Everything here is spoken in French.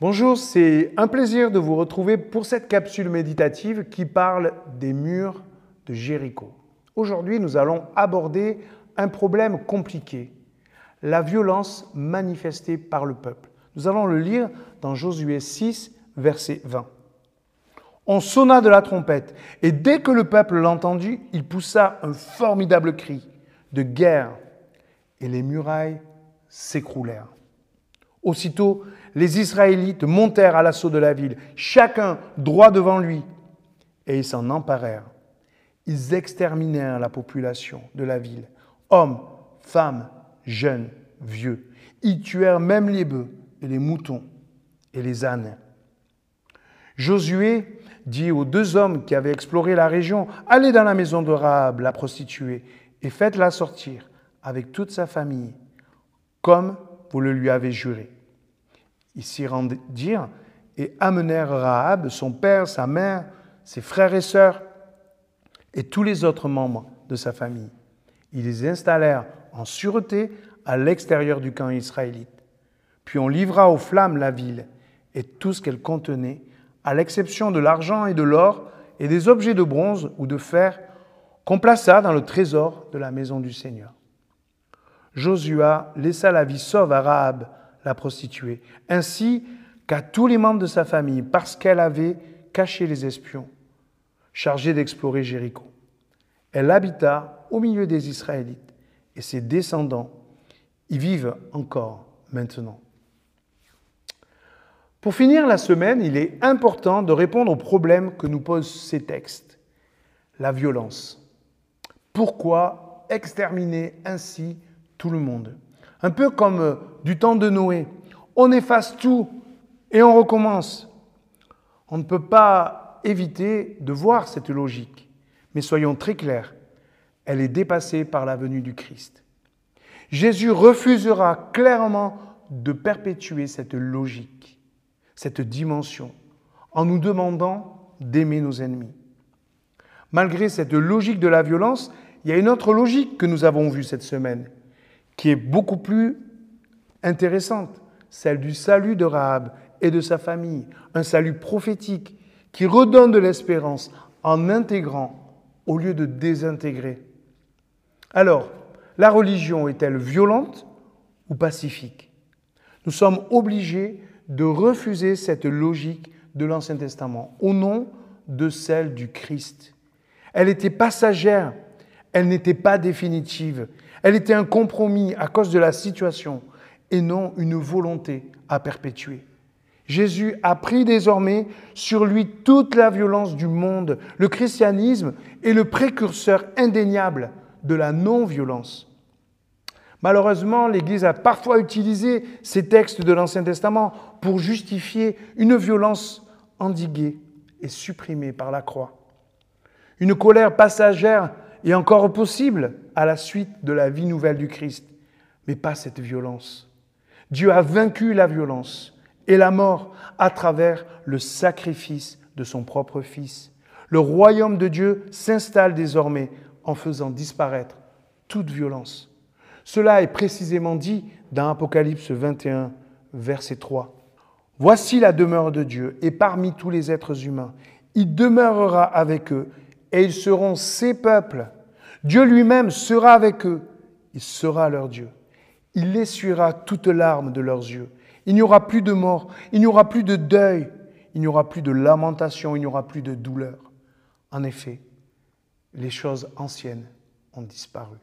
Bonjour, c'est un plaisir de vous retrouver pour cette capsule méditative qui parle des murs de Jéricho. Aujourd'hui, nous allons aborder un problème compliqué, la violence manifestée par le peuple. Nous allons le lire dans Josué 6, verset 20. On sonna de la trompette, et dès que le peuple l'entendit, il poussa un formidable cri de guerre, et les murailles s'écroulèrent. Aussitôt, les Israélites montèrent à l'assaut de la ville, chacun droit devant lui, et ils s'en emparèrent. Ils exterminèrent la population de la ville, hommes, femmes, jeunes, vieux. Ils tuèrent même les bœufs les moutons et les ânes. Josué dit aux deux hommes qui avaient exploré la région, Allez dans la maison de Rahab, la prostituée, et faites-la sortir avec toute sa famille, comme vous le lui avez juré. Ils s'y rendirent et amenèrent Rahab, son père, sa mère, ses frères et sœurs et tous les autres membres de sa famille. Ils les installèrent en sûreté à l'extérieur du camp israélite. Puis on livra aux flammes la ville et tout ce qu'elle contenait, à l'exception de l'argent et de l'or et des objets de bronze ou de fer qu'on plaça dans le trésor de la maison du Seigneur. Josua laissa la vie sauve à Rahab, la prostituée, ainsi qu'à tous les membres de sa famille, parce qu'elle avait caché les espions chargés d'explorer Jéricho. Elle habita au milieu des Israélites, et ses descendants y vivent encore maintenant. Pour finir la semaine, il est important de répondre aux problèmes que nous posent ces textes. La violence. Pourquoi exterminer ainsi tout le monde un peu comme euh, du temps de Noé. On efface tout et on recommence. On ne peut pas éviter de voir cette logique, mais soyons très clairs, elle est dépassée par la venue du Christ. Jésus refusera clairement de perpétuer cette logique, cette dimension, en nous demandant d'aimer nos ennemis. Malgré cette logique de la violence, il y a une autre logique que nous avons vue cette semaine qui est beaucoup plus intéressante, celle du salut de Rahab et de sa famille, un salut prophétique qui redonne de l'espérance en intégrant au lieu de désintégrer. Alors, la religion est-elle violente ou pacifique? Nous sommes obligés de refuser cette logique de l'Ancien Testament au nom de celle du Christ. Elle était passagère, elle n'était pas définitive, elle était un compromis à cause de la situation et non une volonté à perpétuer. Jésus a pris désormais sur lui toute la violence du monde. Le christianisme est le précurseur indéniable de la non-violence. Malheureusement, l'Église a parfois utilisé ces textes de l'Ancien Testament pour justifier une violence endiguée et supprimée par la croix. Une colère passagère et encore possible à la suite de la vie nouvelle du Christ, mais pas cette violence. Dieu a vaincu la violence et la mort à travers le sacrifice de son propre Fils. Le royaume de Dieu s'installe désormais en faisant disparaître toute violence. Cela est précisément dit dans Apocalypse 21, verset 3. Voici la demeure de Dieu, et parmi tous les êtres humains, il demeurera avec eux, et ils seront ses peuples. Dieu lui-même sera avec eux. Il sera leur Dieu. Il essuiera toutes larmes de leurs yeux. Il n'y aura plus de mort, il n'y aura plus de deuil, il n'y aura plus de lamentation, il n'y aura plus de douleur. En effet, les choses anciennes ont disparu.